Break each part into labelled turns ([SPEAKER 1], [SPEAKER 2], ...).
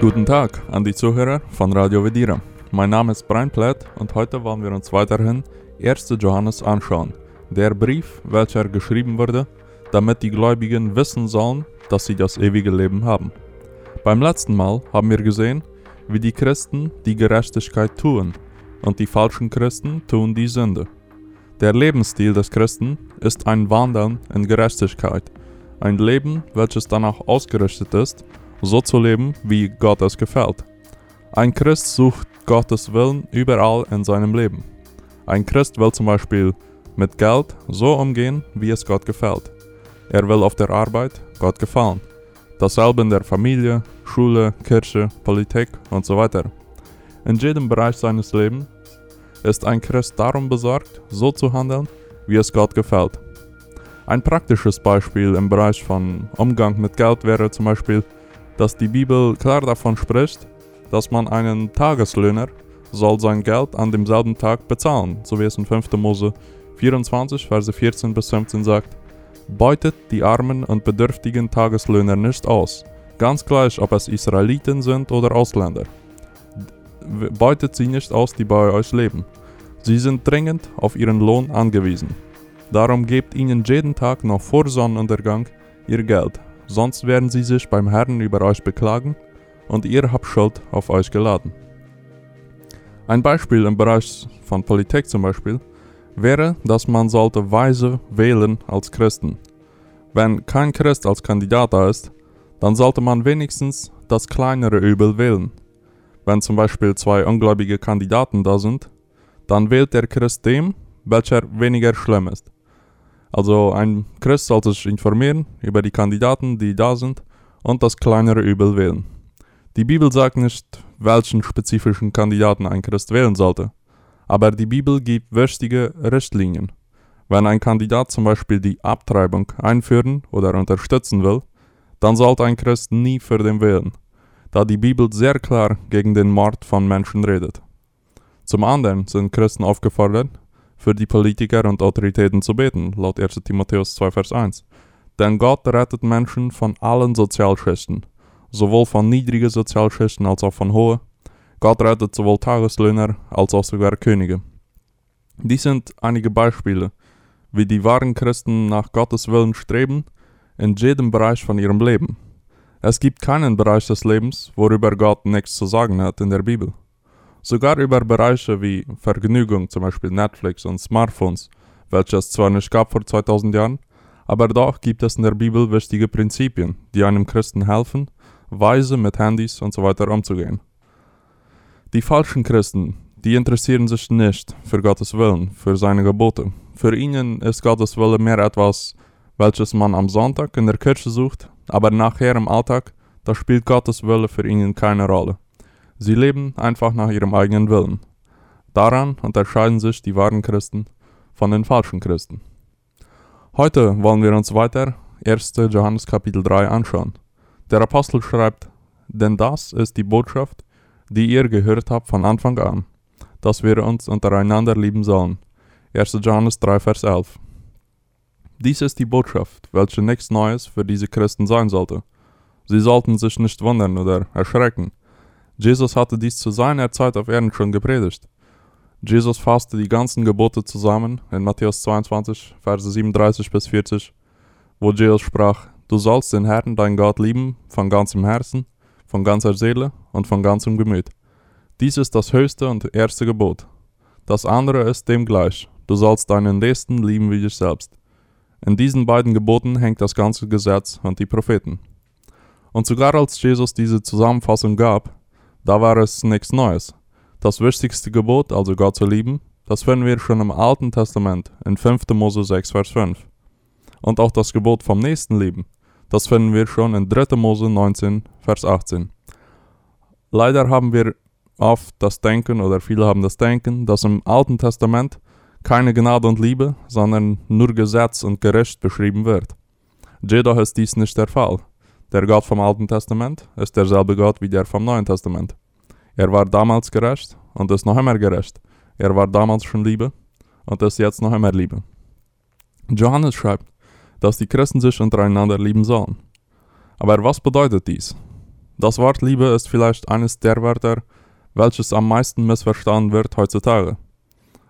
[SPEAKER 1] Guten Tag an die Zuhörer von Radio Vedira. Mein Name ist Brian Platt und heute wollen wir uns weiterhin 1. Johannes anschauen. Der Brief, welcher geschrieben wurde, damit die Gläubigen wissen sollen, dass sie das ewige Leben haben. Beim letzten Mal haben wir gesehen, wie die Christen die Gerechtigkeit tun und die falschen Christen tun die Sünde. Der Lebensstil des Christen ist ein Wandeln in Gerechtigkeit, ein Leben, welches danach ausgerichtet ist, so zu leben, wie Gott es gefällt. Ein Christ sucht Gottes Willen überall in seinem Leben. Ein Christ will zum Beispiel mit Geld so umgehen, wie es Gott gefällt. Er will auf der Arbeit Gott gefallen. Dasselbe in der Familie, Schule, Kirche, Politik und so weiter. In jedem Bereich seines Lebens ist ein Christ darum besorgt, so zu handeln, wie es Gott gefällt. Ein praktisches Beispiel im Bereich von Umgang mit Geld wäre zum Beispiel, dass die Bibel klar davon spricht, dass man einen Tageslöhner soll sein Geld an demselben Tag bezahlen, so wie es in 5. Mose 24, Verse 14 bis 15 sagt. Beutet die armen und bedürftigen Tageslöhner nicht aus, ganz gleich, ob es Israeliten sind oder Ausländer. Beutet sie nicht aus, die bei euch leben. Sie sind dringend auf ihren Lohn angewiesen. Darum gebt ihnen jeden Tag noch vor Sonnenuntergang ihr Geld, sonst werden sie sich beim Herrn über euch beklagen und ihr habt Schuld auf euch geladen. Ein Beispiel im Bereich von Politik zum Beispiel wäre, dass man sollte weise wählen als Christen. Wenn kein Christ als Kandidat da ist, dann sollte man wenigstens das kleinere Übel wählen. Wenn zum Beispiel zwei ungläubige Kandidaten da sind, dann wählt der Christ dem, welcher weniger schlimm ist. Also ein Christ sollte sich informieren über die Kandidaten, die da sind, und das kleinere Übel wählen. Die Bibel sagt nicht, welchen spezifischen Kandidaten ein Christ wählen sollte, aber die Bibel gibt wichtige Richtlinien. Wenn ein Kandidat zum Beispiel die Abtreibung einführen oder unterstützen will, dann sollte ein Christ nie für den wählen, da die Bibel sehr klar gegen den Mord von Menschen redet. Zum anderen sind Christen aufgefordert, für die Politiker und Autoritäten zu beten, laut 1 Timotheus 2, Vers 1. Denn Gott rettet Menschen von allen Sozialschichten, sowohl von niedrigen Sozialschichten als auch von hohen. Gott rettet sowohl Tageslöhner als auch sogar Könige. Dies sind einige Beispiele, wie die wahren Christen nach Gottes Willen streben, in jedem Bereich von ihrem Leben. Es gibt keinen Bereich des Lebens, worüber Gott nichts zu sagen hat in der Bibel. Sogar über Bereiche wie Vergnügung, zum Beispiel Netflix und Smartphones, welche es zwar nicht gab vor 2000 Jahren, aber doch gibt es in der Bibel wichtige Prinzipien, die einem Christen helfen, weise mit Handys und so weiter umzugehen. Die falschen Christen, die interessieren sich nicht für Gottes Willen, für seine Gebote. Für ihnen ist Gottes Wille mehr etwas, welches man am Sonntag in der Kirche sucht, aber nachher im Alltag, da spielt Gottes Wille für ihnen keine Rolle. Sie leben einfach nach ihrem eigenen Willen. Daran unterscheiden sich die wahren Christen von den falschen Christen. Heute wollen wir uns weiter 1. Johannes Kapitel 3 anschauen. Der Apostel schreibt, denn das ist die Botschaft, die ihr gehört habt von Anfang an, dass wir uns untereinander lieben sollen. 1. Johannes 3, Vers 11. Dies ist die Botschaft, welche nichts Neues für diese Christen sein sollte. Sie sollten sich nicht wundern oder erschrecken, Jesus hatte dies zu seiner Zeit auf Erden schon gepredigt. Jesus fasste die ganzen Gebote zusammen in Matthäus 22, Verse 37 bis 40, wo Jesus sprach, Du sollst den Herrn, dein Gott, lieben von ganzem Herzen, von ganzer Seele und von ganzem Gemüt. Dies ist das höchste und erste Gebot. Das andere ist dem gleich, du sollst deinen Nächsten lieben wie dich selbst. In diesen beiden Geboten hängt das ganze Gesetz und die Propheten. Und sogar als Jesus diese Zusammenfassung gab, da war es nichts Neues. Das wichtigste Gebot, also Gott zu lieben, das finden wir schon im Alten Testament in 5. Mose 6, Vers 5. Und auch das Gebot vom nächsten Lieben, das finden wir schon in 3. Mose 19, Vers 18. Leider haben wir oft das Denken, oder viele haben das Denken, dass im Alten Testament keine Gnade und Liebe, sondern nur Gesetz und Gericht beschrieben wird. Jedoch ist dies nicht der Fall. Der Gott vom Alten Testament ist derselbe Gott wie der vom Neuen Testament. Er war damals gerecht und ist noch immer gerecht. Er war damals schon Liebe und ist jetzt noch immer Liebe. Johannes schreibt, dass die Christen sich untereinander lieben sollen. Aber was bedeutet dies? Das Wort Liebe ist vielleicht eines der Wörter, welches am meisten missverstanden wird heutzutage.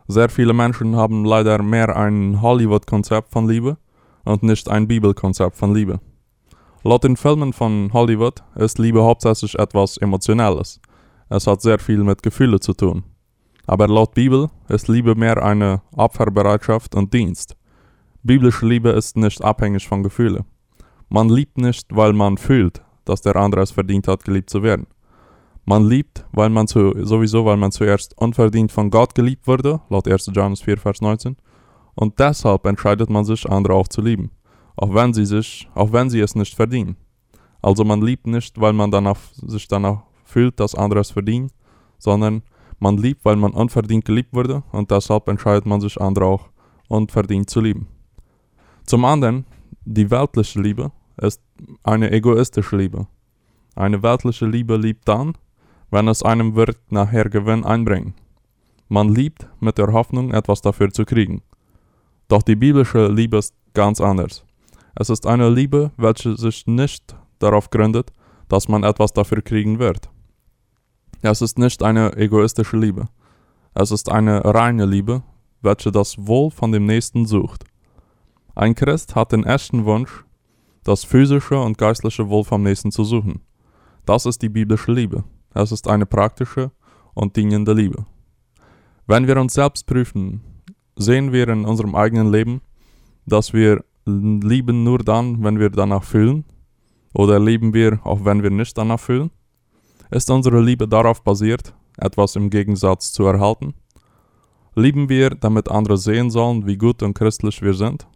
[SPEAKER 1] Sehr viele Menschen haben leider mehr ein Hollywood-Konzept von Liebe und nicht ein Bibelkonzept von Liebe. Laut den Filmen von Hollywood ist Liebe hauptsächlich etwas Emotionelles. Es hat sehr viel mit Gefühlen zu tun. Aber laut Bibel ist Liebe mehr eine Opferbereitschaft und Dienst. Biblische Liebe ist nicht abhängig von Gefühlen. Man liebt nicht, weil man fühlt, dass der andere es verdient hat, geliebt zu werden. Man liebt, weil man zu, sowieso, weil man zuerst unverdient von Gott geliebt wurde, laut 1. Johannes 4, Vers 19. Und deshalb entscheidet man sich, andere auch zu lieben, auch wenn sie sich, auch wenn sie es nicht verdienen. Also man liebt nicht, weil man danach, sich danach fühlt, dass andere es verdienen, sondern man liebt, weil man unverdient geliebt wurde und deshalb entscheidet man sich, andere auch unverdient zu lieben. Zum anderen, die weltliche Liebe ist eine egoistische Liebe. Eine weltliche Liebe liebt dann, wenn es einem wird nachher Gewinn einbringen. Man liebt mit der Hoffnung, etwas dafür zu kriegen. Doch die biblische Liebe ist ganz anders. Es ist eine Liebe, welche sich nicht darauf gründet, dass man etwas dafür kriegen wird. Es ist nicht eine egoistische Liebe. Es ist eine reine Liebe, welche das Wohl von dem Nächsten sucht. Ein Christ hat den echten Wunsch, das physische und geistliche Wohl vom Nächsten zu suchen. Das ist die biblische Liebe. Es ist eine praktische und dienende Liebe. Wenn wir uns selbst prüfen, sehen wir in unserem eigenen Leben, dass wir lieben nur dann, wenn wir danach fühlen? Oder lieben wir, auch wenn wir nicht danach fühlen? Ist unsere Liebe darauf basiert, etwas im Gegensatz zu erhalten? Lieben wir, damit andere sehen sollen, wie gut und christlich wir sind?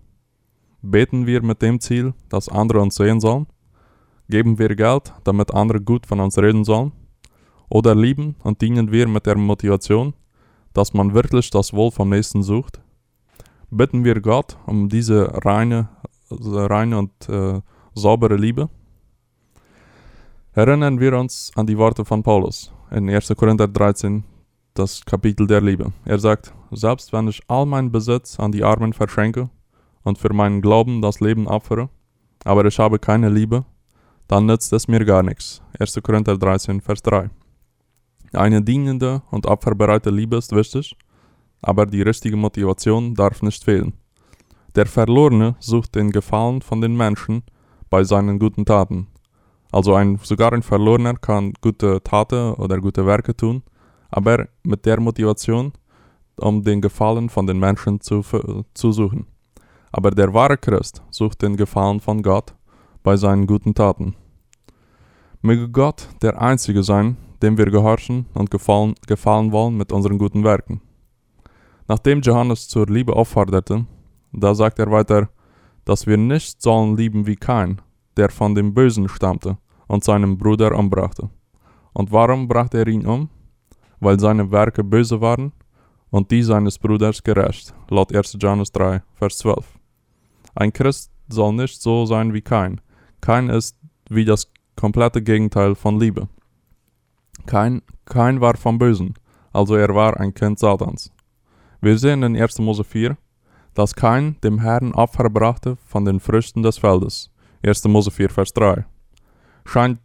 [SPEAKER 1] Beten wir mit dem Ziel, dass andere uns sehen sollen? Geben wir Geld, damit andere gut von uns reden sollen? Oder lieben und dienen wir mit der Motivation, dass man wirklich das Wohl vom Nächsten sucht? Bitten wir Gott um diese reine, reine und äh, saubere Liebe? Erinnern wir uns an die Worte von Paulus in 1. Korinther 13, das Kapitel der Liebe. Er sagt, selbst wenn ich all meinen Besitz an die Armen verschenke und für meinen Glauben das Leben opfere, aber ich habe keine Liebe, dann nützt es mir gar nichts. 1. Korinther 13, Vers 3. Eine dienende und opferbereite Liebe ist wichtig, aber die richtige Motivation darf nicht fehlen. Der Verlorene sucht den Gefallen von den Menschen bei seinen guten Taten. Also ein, sogar ein Verlorener kann gute Taten oder gute Werke tun, aber mit der Motivation, um den Gefallen von den Menschen zu, zu suchen. Aber der wahre Christ sucht den Gefallen von Gott bei seinen guten Taten. Möge Gott der Einzige sein, dem wir gehorchen und gefallen, gefallen wollen mit unseren guten Werken. Nachdem Johannes zur Liebe aufforderte, da sagt er weiter, dass wir nicht sollen lieben wie Kain, der von dem Bösen stammte und seinen Bruder umbrachte. Und warum brachte er ihn um? Weil seine Werke böse waren und die seines Bruders gerecht, laut 1. Johannes 3, Vers 12. Ein Christ soll nicht so sein wie Kain. Kain ist wie das komplette Gegenteil von Liebe. Kein, kein war vom Bösen, also er war ein Kind Satans. Wir sehen in 1. Mose 4, dass kein dem Herrn Opfer brachte von den Früchten des Feldes. 1. Mose 4, Vers 3. Scheint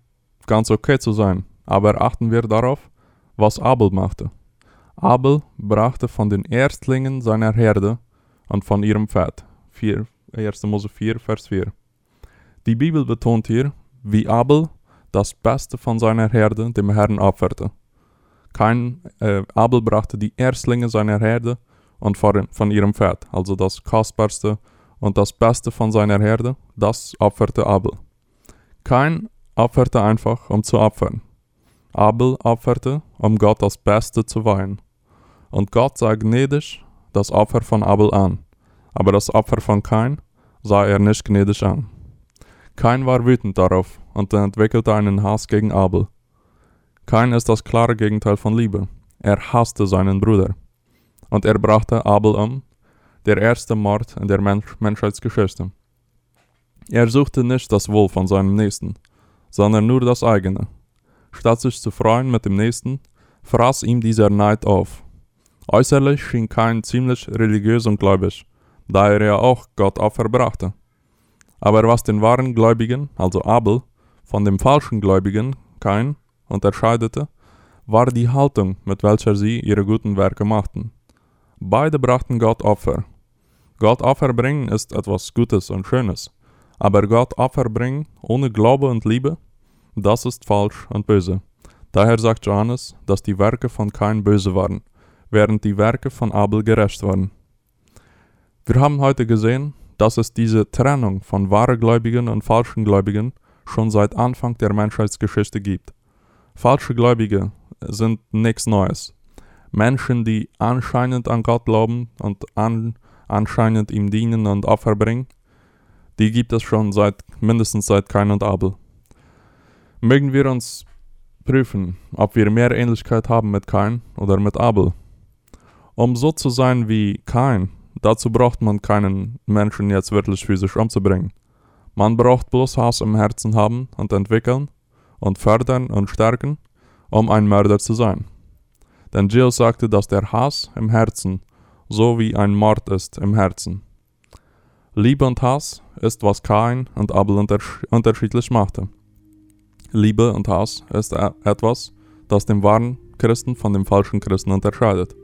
[SPEAKER 1] ganz okay zu sein, aber achten wir darauf, was Abel machte. Abel brachte von den Erstlingen seiner Herde und von ihrem Fett. 4, 1. Mose 4, Vers 4. Die Bibel betont hier, wie Abel das Beste von seiner Herde dem Herrn opferte. Kein äh, Abel brachte die Erstlinge seiner Herde und von ihrem Pferd, also das kostbarste und das Beste von seiner Herde, das opferte Abel. Kein opferte einfach, um zu opfern. Abel opferte, um Gott das Beste zu weihen. Und Gott sah gnädig das Opfer von Abel an, aber das Opfer von Kain sah er nicht gnädig an. Kain war wütend darauf und entwickelte einen Hass gegen Abel. Kain ist das klare Gegenteil von Liebe. Er hasste seinen Bruder. Und er brachte Abel um, der erste Mord in der Mensch Menschheitsgeschichte. Er suchte nicht das Wohl von seinem Nächsten, sondern nur das eigene. Statt sich zu freuen mit dem Nächsten, fraß ihm dieser Neid auf. Äußerlich schien Kain ziemlich religiös und gläubig, da er ja auch Gott Opfer brachte. Aber was den wahren Gläubigen, also Abel, von dem falschen Gläubigen Kain unterscheidete, war die Haltung, mit welcher sie ihre guten Werke machten. Beide brachten Gott Opfer. Gott Opfer bringen ist etwas Gutes und Schönes, aber Gott Opfer bringen ohne Glaube und Liebe, das ist falsch und böse. Daher sagt Johannes, dass die Werke von Kain böse waren, während die Werke von Abel gerecht waren. Wir haben heute gesehen, dass es diese Trennung von wahren Gläubigen und falschen Gläubigen schon seit Anfang der Menschheitsgeschichte gibt. Falsche Gläubige sind nichts Neues. Menschen, die anscheinend an Gott glauben und an, anscheinend ihm dienen und Opfer bringen, die gibt es schon seit mindestens seit Kain und Abel. Mögen wir uns prüfen, ob wir mehr Ähnlichkeit haben mit Kain oder mit Abel. Um so zu sein wie Kain, dazu braucht man keinen Menschen jetzt wirklich physisch umzubringen. Man braucht bloß Hass im Herzen haben und entwickeln und fördern und stärken, um ein Mörder zu sein. Denn Jill sagte, dass der Hass im Herzen so wie ein Mord ist im Herzen. Liebe und Hass ist, was Kain und Abel untersch unterschiedlich machte. Liebe und Hass ist e-, etwas, das den wahren Christen von dem falschen Christen unterscheidet.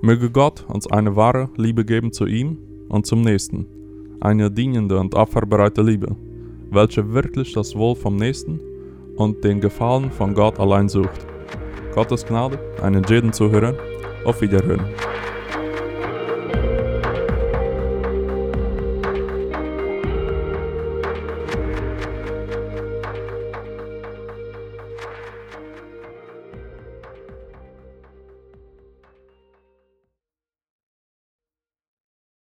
[SPEAKER 1] Möge Gott uns eine wahre Liebe geben zu ihm und zum Nächsten, eine dienende und opferbereite Liebe, welche wirklich das Wohl vom Nächsten und den Gefallen von Gott allein sucht. Gottes Gnade, einen jeden Zuhörer, auf Wiederhören.